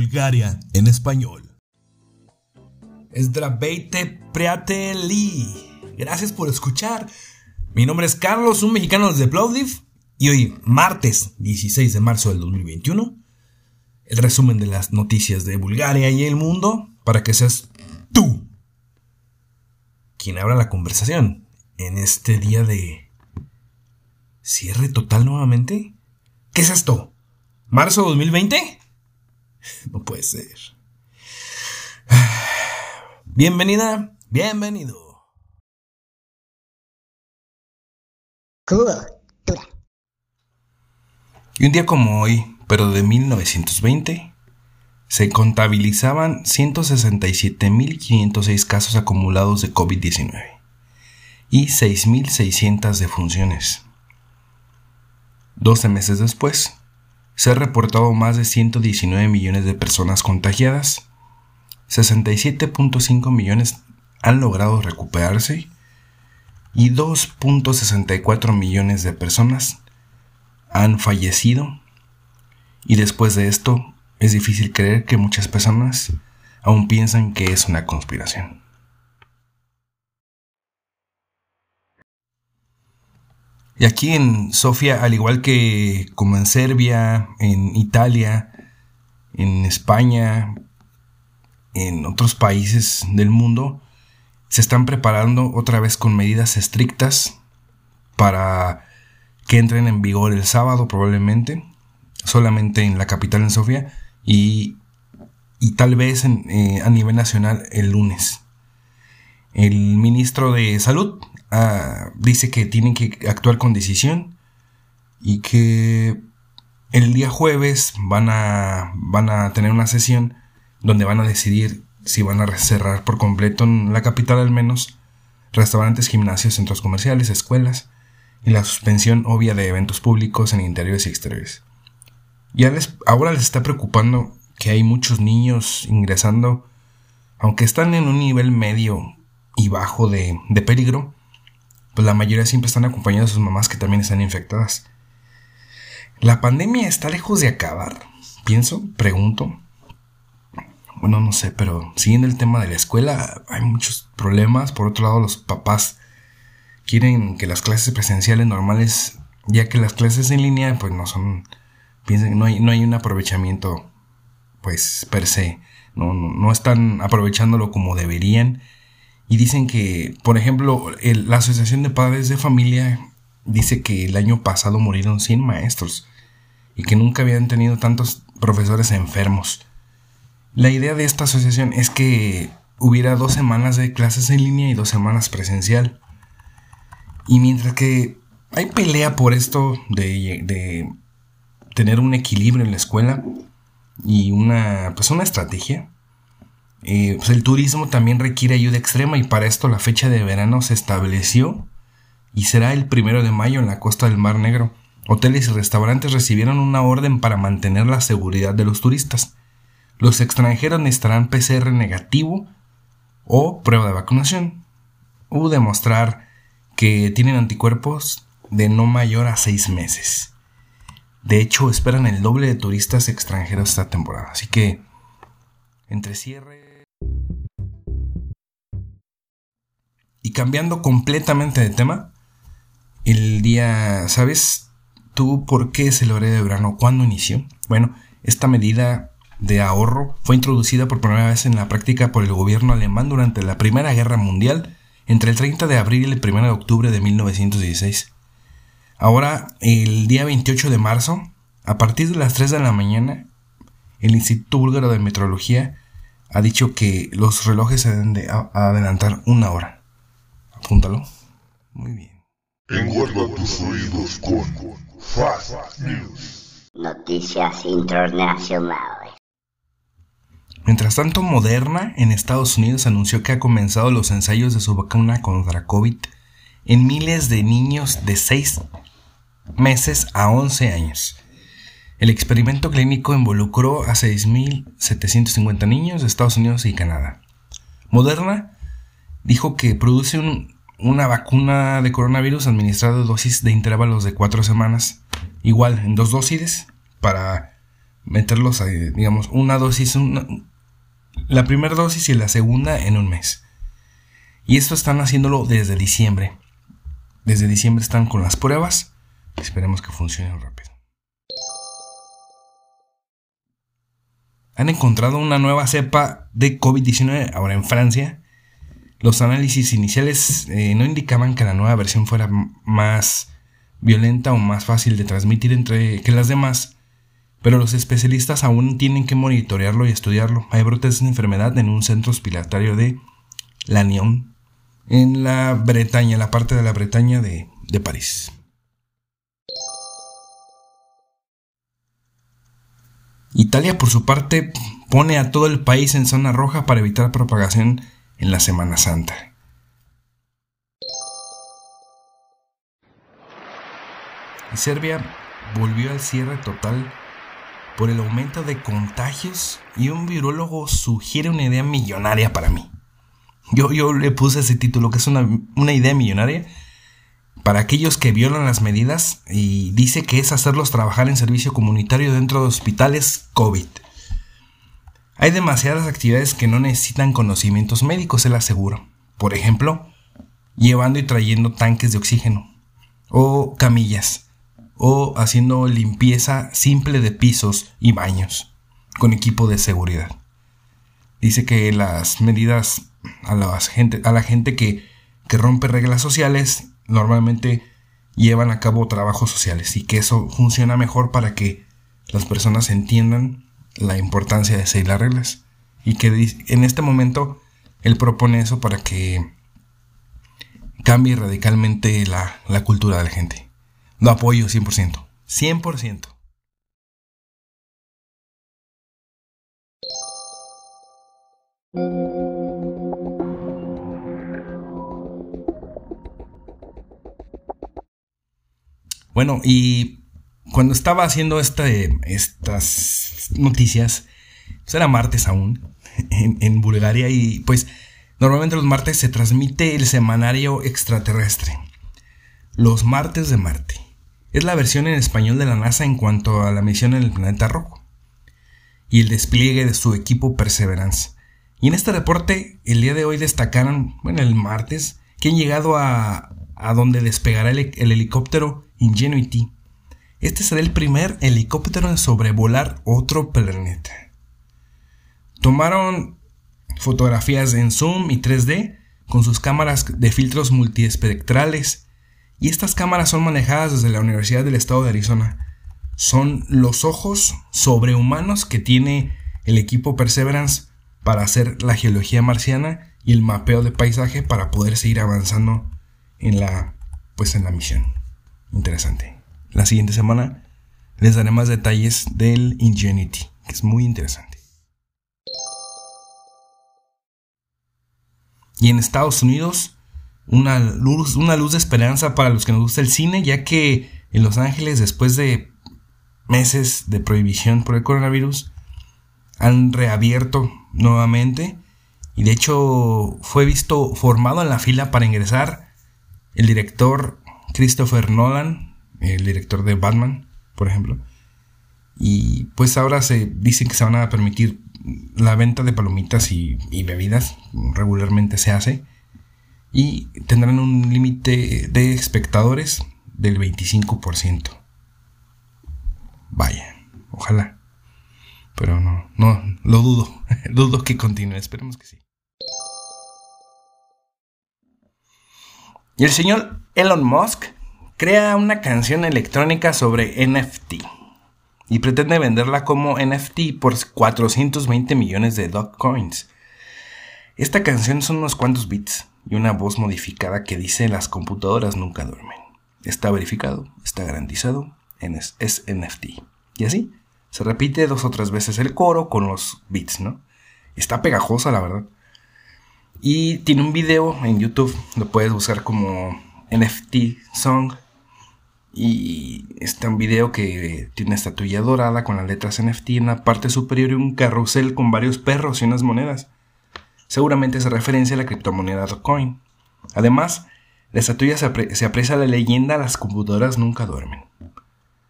Bulgaria en español. Esdrabeite Priateli. Gracias por escuchar. Mi nombre es Carlos, un mexicano desde Plovdiv. Y hoy, martes 16 de marzo del 2021, el resumen de las noticias de Bulgaria y el mundo para que seas tú quien abra la conversación en este día de cierre total nuevamente. ¿Qué es esto? ¿Marzo 2020? No puede ser. Bienvenida, bienvenido. Y un día como hoy, pero de 1920, se contabilizaban 167.506 casos acumulados de COVID-19 y 6.600 defunciones. 12 meses después, se han reportado más de 119 millones de personas contagiadas, 67.5 millones han logrado recuperarse y 2.64 millones de personas han fallecido. Y después de esto, es difícil creer que muchas personas aún piensan que es una conspiración. Y aquí en Sofía, al igual que como en Serbia, en Italia, en España, en otros países del mundo, se están preparando otra vez con medidas estrictas para que entren en vigor el sábado probablemente, solamente en la capital en Sofía y, tal vez eh, a nivel nacional el lunes. El ministro de Salud Ah, dice que tienen que actuar con decisión y que el día jueves van a, van a tener una sesión donde van a decidir si van a cerrar por completo en la capital al menos restaurantes, gimnasios, centros comerciales, escuelas y la suspensión obvia de eventos públicos en interiores y exteriores. Ya les, ahora les está preocupando que hay muchos niños ingresando, aunque están en un nivel medio y bajo de, de peligro, pues la mayoría siempre están acompañados de sus mamás que también están infectadas. La pandemia está lejos de acabar. Pienso, pregunto. Bueno, no sé, pero siguiendo el tema de la escuela, hay muchos problemas. Por otro lado, los papás quieren que las clases presenciales normales, ya que las clases en línea, pues no son. Piensen, no hay, no hay un aprovechamiento, pues per se. No, no, no están aprovechándolo como deberían y dicen que, por ejemplo, la Asociación de Padres de Familia dice que el año pasado murieron 100 maestros y que nunca habían tenido tantos profesores enfermos. La idea de esta asociación es que hubiera dos semanas de clases en línea y dos semanas presencial. Y mientras que hay pelea por esto de, de tener un equilibrio en la escuela y una, pues una estrategia, pues el turismo también requiere ayuda extrema y para esto la fecha de verano se estableció y será el primero de mayo en la costa del Mar Negro. Hoteles y restaurantes recibieron una orden para mantener la seguridad de los turistas. Los extranjeros necesitarán PCR negativo o prueba de vacunación o demostrar que tienen anticuerpos de no mayor a seis meses. De hecho, esperan el doble de turistas extranjeros esta temporada. Así que, entre cierre Y cambiando completamente de tema, el día, ¿sabes tú por qué es el horario de verano? ¿Cuándo inició? Bueno, esta medida de ahorro fue introducida por primera vez en la práctica por el gobierno alemán durante la Primera Guerra Mundial entre el 30 de abril y el 1 de octubre de 1916. Ahora, el día 28 de marzo, a partir de las 3 de la mañana, el Instituto Búlgaro de Metrología ha dicho que los relojes se deben de adelantar una hora. Apúntalo. Muy bien. Engorda tus oídos con Fast News. Noticias internacionales. Mientras tanto, Moderna en Estados Unidos anunció que ha comenzado los ensayos de su vacuna contra COVID en miles de niños de 6 meses a 11 años. El experimento clínico involucró a 6.750 niños de Estados Unidos y Canadá. Moderna dijo que produce una vacuna de coronavirus administrada dosis de intervalos de cuatro semanas, igual en dos dosis, para meterlos, a, digamos, una dosis, la primera dosis y la segunda en un mes. Y esto están haciéndolo desde diciembre. Desde diciembre están con las pruebas. Esperemos que funcionen rápido. Han encontrado una nueva cepa de COVID-19 ahora en Francia. Los análisis iniciales eh, no indicaban que la nueva versión fuera más violenta o más fácil de transmitir entre que las demás, pero los especialistas aún tienen que monitorearlo y estudiarlo. Hay brotes de enfermedad en un centro hospitalario de Lannion, en la Bretaña, la parte de la Bretaña de, de París. Italia, por su parte, pone a todo el país en zona roja para evitar propagación en la Semana Santa. Serbia volvió al cierre total por el aumento de contagios y un virólogo sugiere una idea millonaria para mí. Yo, yo le puse ese título, que es una, una idea millonaria para aquellos que violan las medidas y dice que es hacerlos trabajar en servicio comunitario dentro de hospitales COVID. Hay demasiadas actividades que no necesitan conocimientos médicos, se lo aseguro. Por ejemplo, llevando y trayendo tanques de oxígeno, o camillas, o haciendo limpieza simple de pisos y baños, con equipo de seguridad. Dice que las medidas a la gente, a la gente que, que rompe reglas sociales normalmente llevan a cabo trabajos sociales y que eso funciona mejor para que las personas entiendan la importancia de seguir las reglas y que en este momento él propone eso para que cambie radicalmente la, la cultura de la gente. Lo apoyo 100%. 100%. Bueno, y cuando estaba haciendo este, estas noticias, pues era martes aún, en, Bulgaria, y pues normalmente los martes se transmite el semanario extraterrestre. Los martes de Marte. Es la versión en español de la NASA en cuanto a la misión en el planeta rojo y el despliegue de su equipo Perseverance. Y en este reporte, el día de hoy destacaron, bueno, el martes, que han llegado a, a donde despegará el, helicóptero Ingenuity. Este será el primer helicóptero en sobrevolar otro planeta. Tomaron fotografías en zoom y 3D con sus cámaras de filtros multiespectrales y estas cámaras son manejadas desde la Universidad del Estado de Arizona. Son los ojos sobrehumanos que tiene el equipo Perseverance para hacer la geología marciana y el mapeo de paisaje para poder seguir avanzando en la, pues en la misión. Interesante. La siguiente semana les daré más detalles del Ingenuity, que es muy interesante. Y en Estados Unidos, una luz, una luz de esperanza para los que nos gusta el cine, ya que en Los Ángeles, después de meses de prohibición por el coronavirus, han reabierto nuevamente. Y de hecho fue visto formado en la fila para ingresar el director Christopher Nolan, el director de Batman, por ejemplo. Y pues ahora se dicen que se van a permitir la venta de palomitas y, bebidas, regularmente se hace. Y tendrán un límite de espectadores del 25%. Vaya, ojalá. Pero no, no, lo dudo. dudo que continúe, esperemos que sí. Y el señor Elon Musk crea una canción electrónica sobre NFT y pretende venderla como NFT por 420 millones de Dogecoins. Esta canción son unos cuantos bits y una voz modificada que dice las computadoras nunca duermen. Está verificado, está garantizado, es, es NFT. Y así, se repite dos o tres veces el coro con los bits, ¿no? Está pegajosa, la verdad. Y tiene un video en YouTube, lo puedes buscar como NFT Song. Y está un video que tiene una estatuilla dorada con las letras NFT en la parte superior y un carrusel con varios perros y unas monedas. Seguramente es referencia a la criptomoneda Dogecoin. Además, la estatuilla se, se aprecia la leyenda las computadoras nunca duermen.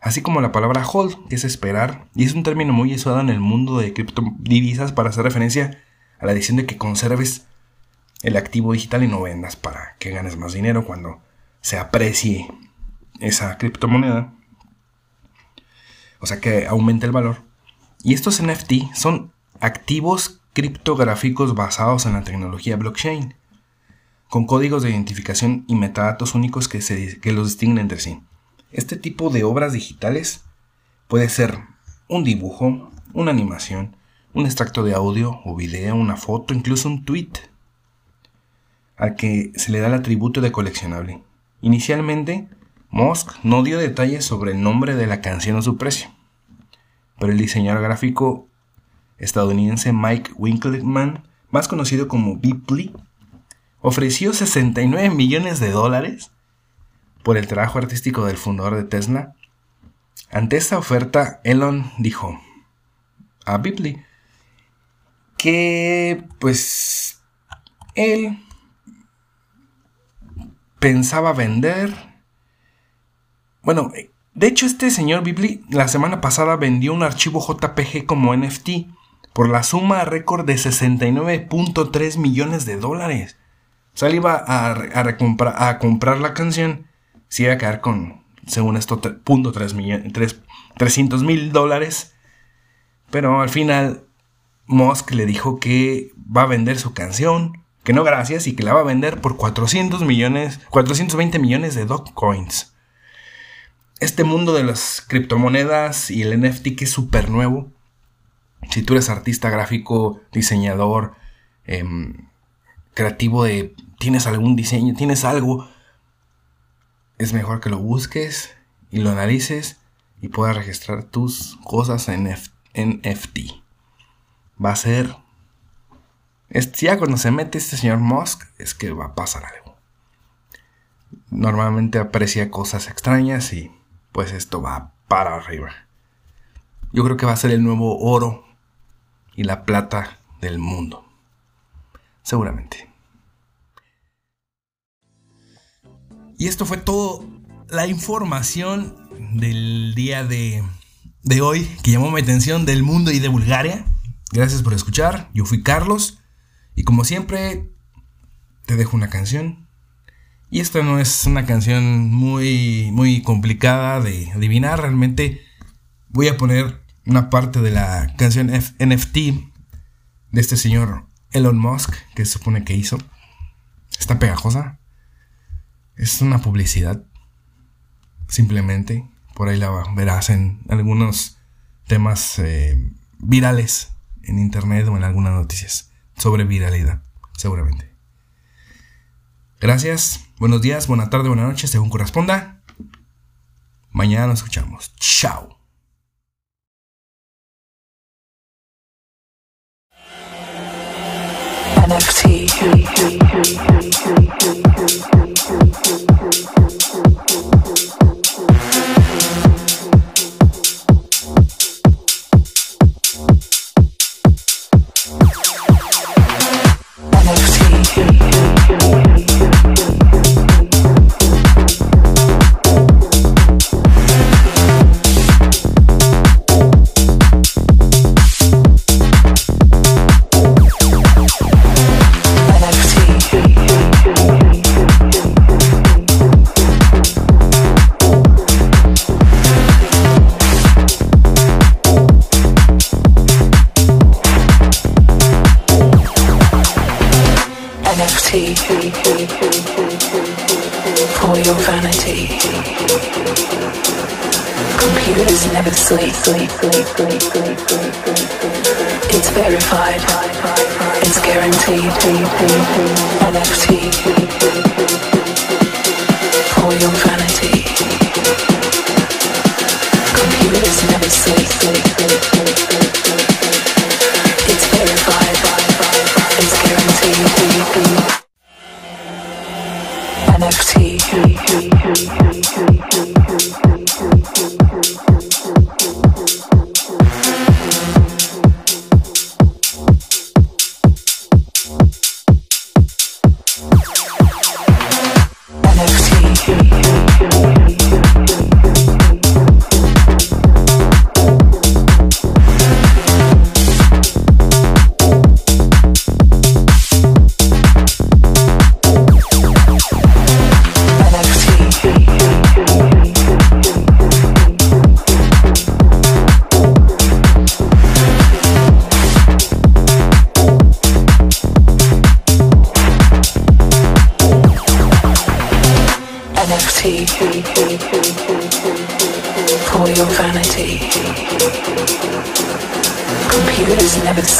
así como la palabra hold, que es esperar, y es un término muy usado en el mundo de criptodivisas para hacer referencia a la decisión de que conserves el activo digital y no vendas para que ganes más dinero cuando se aprecie esa criptomoneda. O sea que aumente el valor. Y estos NFT son activos criptográficos basados en la tecnología blockchain, con códigos de identificación y metadatos únicos que, se, que los distinguen entre sí. Este tipo de obras digitales puede ser un dibujo, una animación, un extracto de audio o video, una foto, incluso un tweet, al que se le da el atributo de coleccionable. Inicialmente, Musk no dio detalles sobre el nombre de la canción o su precio, pero el diseñador gráfico estadounidense Mike Winkleman, más conocido como Beeple, ofreció 69 millones de dólares por el trabajo artístico del fundador de Tesla. Ante esta oferta, Elon dijo a Beeple que pues él pensaba vender. Bueno, de hecho este señor Bibli la semana pasada vendió un archivo JPG como NFT por la suma récord de 69.3 millones de dólares. O sea, él iba a, a, comprar la canción, se iba a quedar con, según esto, punto 300 mil dólares. Pero al final, Musk le dijo que va a vender su canción que no gracias y que la va a vender por 400 millones, 420 millones de Dogecoins. Este mundo de las criptomonedas y el NFT que es súper nuevo. Si tú eres artista gráfico, diseñador, em, creativo de... Tienes algún diseño, tienes algo, es mejor que lo busques y lo analices y puedas registrar tus cosas en NFT. Va a ser ya cuando se mete este señor Musk es que va a pasar algo. Normalmente aprecia cosas extrañas y pues esto va para arriba. Yo creo que va a ser el nuevo oro y la plata del mundo. Seguramente. Y esto fue todo la información del día de, de hoy que llamó mi atención del mundo y de Bulgaria. Gracias por escuchar. Yo fui Carlos. Y como siempre, te dejo una canción. Y esta no es una canción muy, muy complicada de adivinar. Realmente voy a poner una parte de la canción NFT de este señor Elon Musk, que se supone que hizo. Está pegajosa. Es una publicidad. Simplemente. Por ahí la verás en algunos temas eh, virales en internet o en algunas noticias sobre viralidad, seguramente. Gracias, buenos días, buena tarde, buena noche, según corresponda. Mañana nos escuchamos. Chao. Your vanity. Computers never sleep. It's verified. It's guaranteed. NFT for your vanity. Computers never sleep. Tune, tune, tune, tune, tune, tune, tune, tune, tune, tune, tune, tune, tune.